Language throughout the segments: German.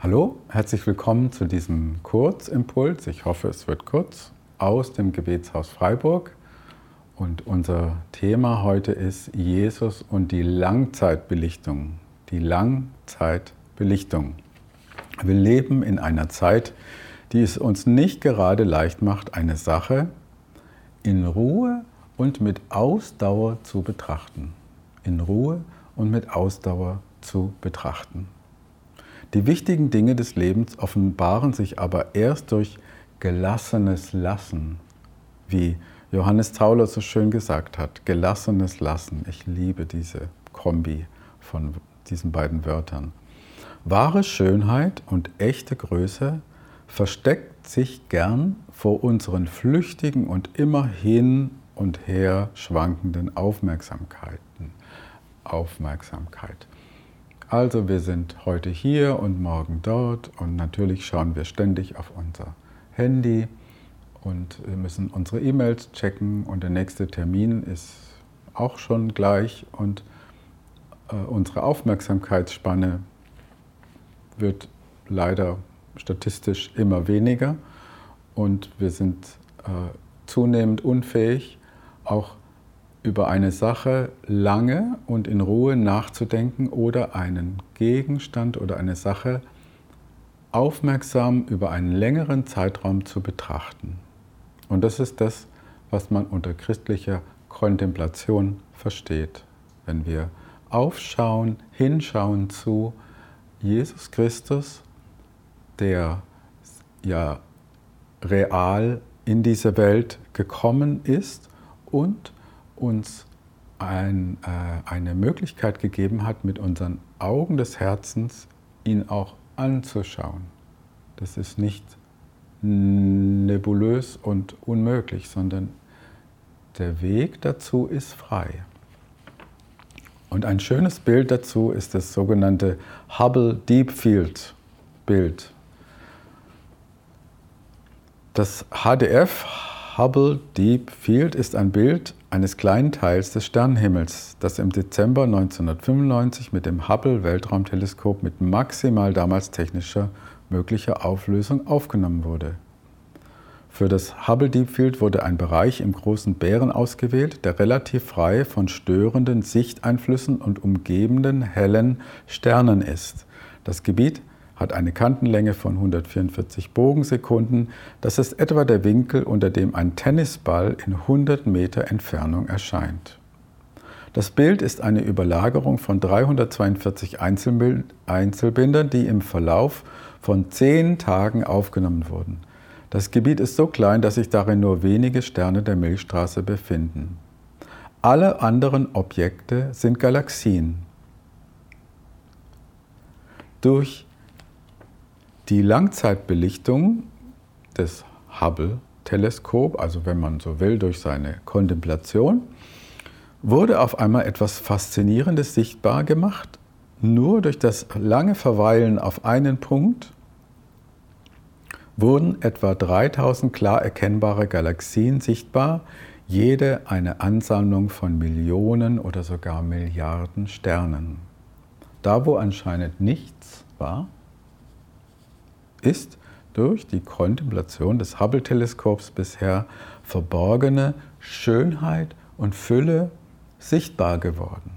Hallo, herzlich willkommen zu diesem Kurzimpuls. Ich hoffe, es wird kurz aus dem Gebetshaus Freiburg. Und unser Thema heute ist Jesus und die Langzeitbelichtung. Die Langzeitbelichtung. Wir leben in einer Zeit, die es uns nicht gerade leicht macht, eine Sache in Ruhe und mit Ausdauer zu betrachten. In Ruhe und mit Ausdauer zu betrachten. Die wichtigen Dinge des Lebens offenbaren sich aber erst durch gelassenes Lassen, wie Johannes Tauler so schön gesagt hat. Gelassenes Lassen. Ich liebe diese Kombi von diesen beiden Wörtern. Wahre Schönheit und echte Größe versteckt sich gern vor unseren flüchtigen und immer hin und her schwankenden Aufmerksamkeiten. Aufmerksamkeit. Also wir sind heute hier und morgen dort und natürlich schauen wir ständig auf unser Handy und wir müssen unsere E-Mails checken und der nächste Termin ist auch schon gleich und äh, unsere Aufmerksamkeitsspanne wird leider statistisch immer weniger und wir sind äh, zunehmend unfähig, auch über eine Sache lange und in Ruhe nachzudenken oder einen Gegenstand oder eine Sache aufmerksam über einen längeren Zeitraum zu betrachten. Und das ist das, was man unter christlicher Kontemplation versteht. Wenn wir aufschauen, hinschauen zu Jesus Christus, der ja real in diese Welt gekommen ist und uns ein, äh, eine Möglichkeit gegeben hat, mit unseren Augen des Herzens ihn auch anzuschauen. Das ist nicht nebulös und unmöglich, sondern der Weg dazu ist frei. Und ein schönes Bild dazu ist das sogenannte Hubble Deep Field Bild. Das HDF Hubble Deep Field ist ein Bild eines kleinen Teils des Sternenhimmels, das im Dezember 1995 mit dem Hubble Weltraumteleskop mit maximal damals technischer möglicher Auflösung aufgenommen wurde. Für das Hubble Deep Field wurde ein Bereich im großen Bären ausgewählt, der relativ frei von störenden Sichteinflüssen und umgebenden hellen Sternen ist. Das Gebiet hat eine Kantenlänge von 144 Bogensekunden. Das ist etwa der Winkel, unter dem ein Tennisball in 100 Meter Entfernung erscheint. Das Bild ist eine Überlagerung von 342 Einzelbildern, die im Verlauf von zehn Tagen aufgenommen wurden. Das Gebiet ist so klein, dass sich darin nur wenige Sterne der Milchstraße befinden. Alle anderen Objekte sind Galaxien. Durch die Langzeitbelichtung des Hubble-Teleskop, also wenn man so will, durch seine Kontemplation, wurde auf einmal etwas Faszinierendes sichtbar gemacht. Nur durch das lange Verweilen auf einen Punkt wurden etwa 3000 klar erkennbare Galaxien sichtbar, jede eine Ansammlung von Millionen oder sogar Milliarden Sternen. Da, wo anscheinend nichts war, ist durch die Kontemplation des Hubble-Teleskops bisher verborgene Schönheit und Fülle sichtbar geworden.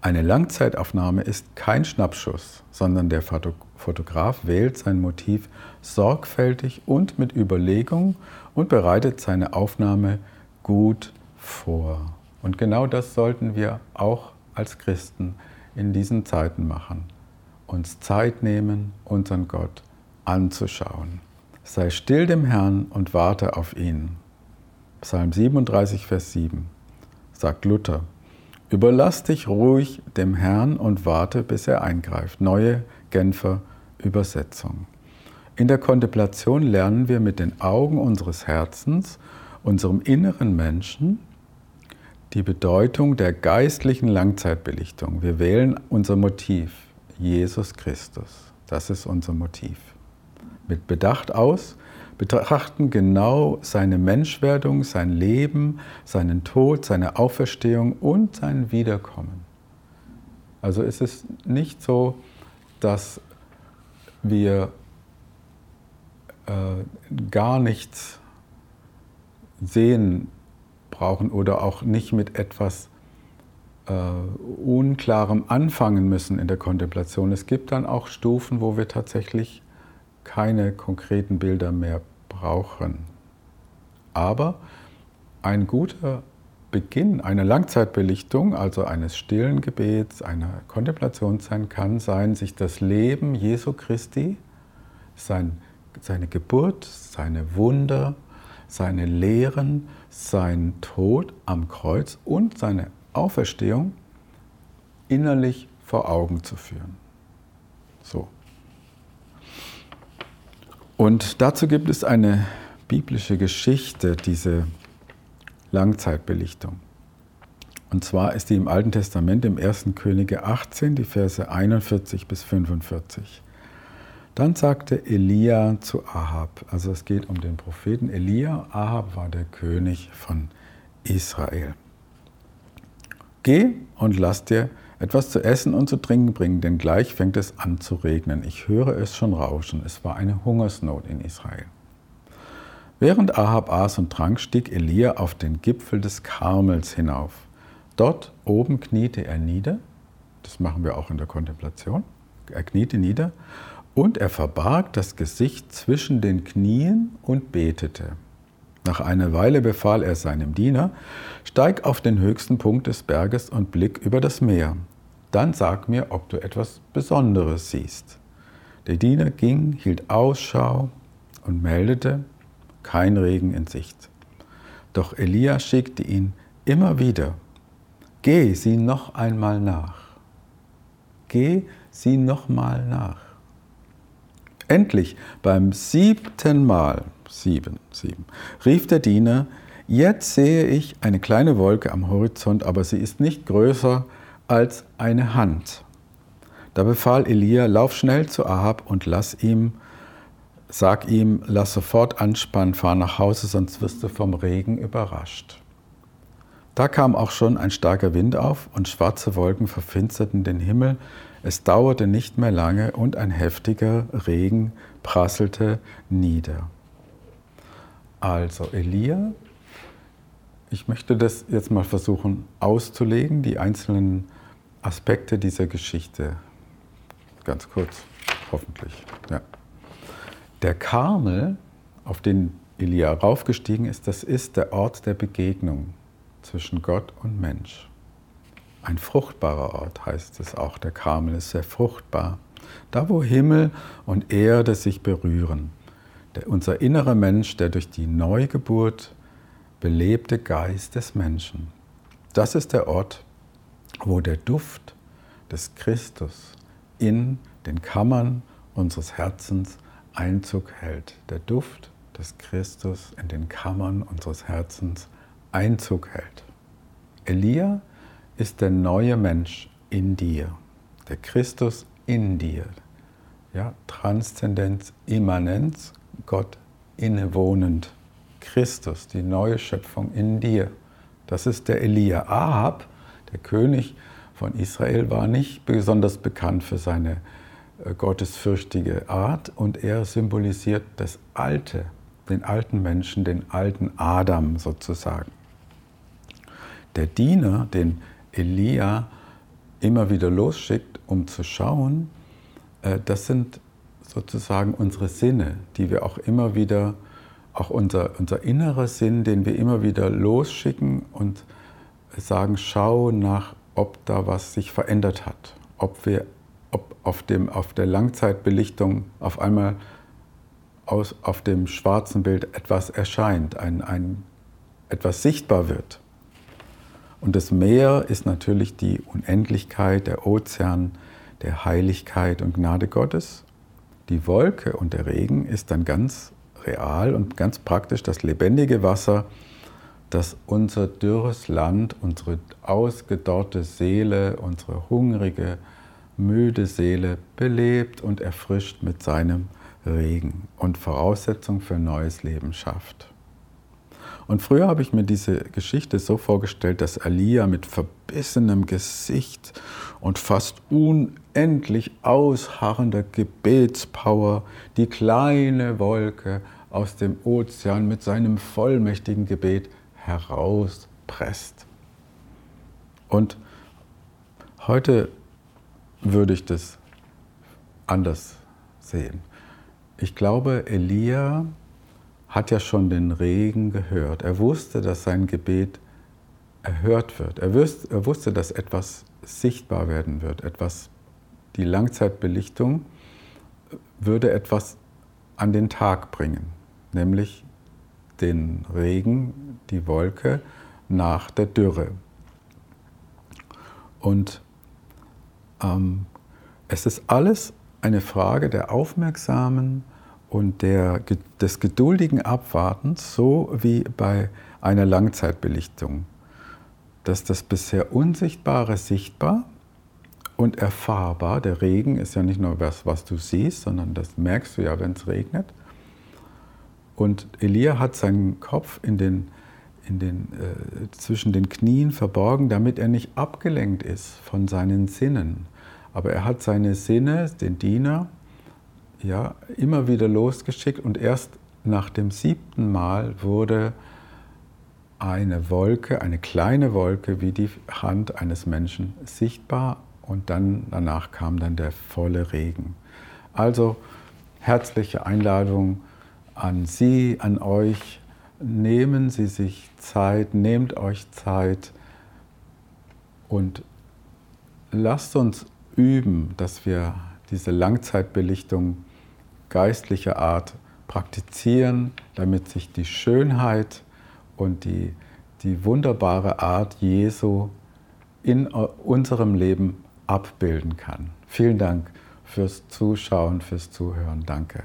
Eine Langzeitaufnahme ist kein Schnappschuss, sondern der Fotograf wählt sein Motiv sorgfältig und mit Überlegung und bereitet seine Aufnahme gut vor. Und genau das sollten wir auch als Christen in diesen Zeiten machen uns Zeit nehmen, unseren Gott anzuschauen. Sei still dem Herrn und warte auf ihn. Psalm 37, Vers 7 sagt Luther. Überlass dich ruhig dem Herrn und warte, bis er eingreift. Neue Genfer Übersetzung. In der Kontemplation lernen wir mit den Augen unseres Herzens, unserem inneren Menschen, die Bedeutung der geistlichen Langzeitbelichtung. Wir wählen unser Motiv. Jesus Christus. Das ist unser Motiv. Mit Bedacht aus betrachten genau seine Menschwerdung, sein Leben, seinen Tod, seine Auferstehung und sein Wiederkommen. Also ist es nicht so dass wir äh, gar nichts sehen brauchen oder auch nicht mit etwas äh, Unklarem anfangen müssen in der Kontemplation. Es gibt dann auch Stufen, wo wir tatsächlich keine konkreten Bilder mehr brauchen. Aber ein guter Beginn einer Langzeitbelichtung, also eines stillen Gebets, einer Kontemplationszeit, kann sein, sich das Leben Jesu Christi, sein, seine Geburt, seine Wunder, seine Lehren, sein Tod am Kreuz und seine Auferstehung innerlich vor Augen zu führen. So. Und dazu gibt es eine biblische Geschichte, diese Langzeitbelichtung. Und zwar ist die im Alten Testament im 1. Könige 18, die Verse 41 bis 45. Dann sagte Elia zu Ahab, also es geht um den Propheten Elia, Ahab war der König von Israel. Geh und lass dir etwas zu essen und zu trinken bringen, denn gleich fängt es an zu regnen. Ich höre es schon rauschen. Es war eine Hungersnot in Israel. Während Ahab aß und trank, stieg Elia auf den Gipfel des Karmels hinauf. Dort oben kniete er nieder, das machen wir auch in der Kontemplation, er kniete nieder und er verbarg das Gesicht zwischen den Knien und betete. Nach einer Weile befahl er seinem Diener, steig auf den höchsten Punkt des Berges und blick über das Meer. Dann sag mir, ob du etwas Besonderes siehst. Der Diener ging, hielt Ausschau und meldete, kein Regen in Sicht. Doch Elia schickte ihn immer wieder, geh, sieh noch einmal nach. Geh, sieh noch mal nach. Endlich, beim siebten Mal, sieben, sieben, rief der Diener, jetzt sehe ich eine kleine Wolke am Horizont, aber sie ist nicht größer als eine Hand. Da befahl Elia, lauf schnell zu Ahab und lass ihm, sag ihm, lass sofort anspannen, fahr nach Hause, sonst wirst du vom Regen überrascht. Da kam auch schon ein starker Wind auf und schwarze Wolken verfinsterten den Himmel. Es dauerte nicht mehr lange und ein heftiger Regen prasselte nieder. Also Elia, ich möchte das jetzt mal versuchen auszulegen, die einzelnen Aspekte dieser Geschichte. Ganz kurz, hoffentlich. Ja. Der Karmel, auf den Elia raufgestiegen ist, das ist der Ort der Begegnung zwischen Gott und Mensch. Ein fruchtbarer Ort heißt es auch. Der Karmel ist sehr fruchtbar. Da, wo Himmel und Erde sich berühren unser innerer Mensch, der durch die Neugeburt belebte Geist des Menschen. Das ist der Ort, wo der Duft des Christus in den Kammern unseres Herzens Einzug hält. Der Duft des Christus in den Kammern unseres Herzens Einzug hält. Elia ist der neue Mensch in dir, der Christus in dir. Ja, Transzendenz, Immanenz, Gott innewohnend. Christus, die neue Schöpfung in dir. Das ist der Elia. Ahab, der König von Israel, war nicht besonders bekannt für seine äh, gottesfürchtige Art und er symbolisiert das Alte, den alten Menschen, den alten Adam sozusagen. Der Diener, den Elia immer wieder losschickt, um zu schauen, äh, das sind sozusagen unsere Sinne, die wir auch immer wieder, auch unser, unser innerer Sinn, den wir immer wieder losschicken und sagen, schau nach, ob da was sich verändert hat, ob wir ob auf, dem, auf der Langzeitbelichtung auf einmal aus, auf dem schwarzen Bild etwas erscheint, ein, ein, etwas sichtbar wird. Und das Meer ist natürlich die Unendlichkeit, der Ozean der Heiligkeit und Gnade Gottes. Die Wolke und der Regen ist dann ganz real und ganz praktisch das lebendige Wasser, das unser dürres Land, unsere ausgedorrte Seele, unsere hungrige, müde Seele belebt und erfrischt mit seinem Regen und Voraussetzung für neues Leben schafft. Und früher habe ich mir diese Geschichte so vorgestellt, dass Elia mit verbissenem Gesicht und fast unendlich ausharrender Gebetspower die kleine Wolke aus dem Ozean mit seinem vollmächtigen Gebet herauspresst. Und heute würde ich das anders sehen. Ich glaube, Elia hat ja schon den Regen gehört. Er wusste, dass sein Gebet erhört wird. Er wusste, dass etwas sichtbar werden wird. Etwas, die Langzeitbelichtung würde etwas an den Tag bringen, nämlich den Regen, die Wolke nach der Dürre. Und ähm, es ist alles eine Frage der aufmerksamen und der, des geduldigen Abwartens, so wie bei einer Langzeitbelichtung. Dass das bisher Unsichtbare sichtbar und erfahrbar, der Regen ist ja nicht nur was, was du siehst, sondern das merkst du ja, wenn es regnet. Und Elia hat seinen Kopf in den, in den, äh, zwischen den Knien verborgen, damit er nicht abgelenkt ist von seinen Sinnen. Aber er hat seine Sinne, den Diener, ja, immer wieder losgeschickt und erst nach dem siebten Mal wurde eine Wolke, eine kleine Wolke wie die Hand eines Menschen sichtbar und dann danach kam dann der volle Regen. Also herzliche Einladung an Sie, an euch. Nehmen Sie sich Zeit, nehmt euch Zeit und lasst uns üben, dass wir diese Langzeitbelichtung geistlicher Art praktizieren, damit sich die Schönheit und die, die wunderbare Art Jesu in unserem Leben abbilden kann. Vielen Dank fürs Zuschauen, fürs Zuhören. Danke.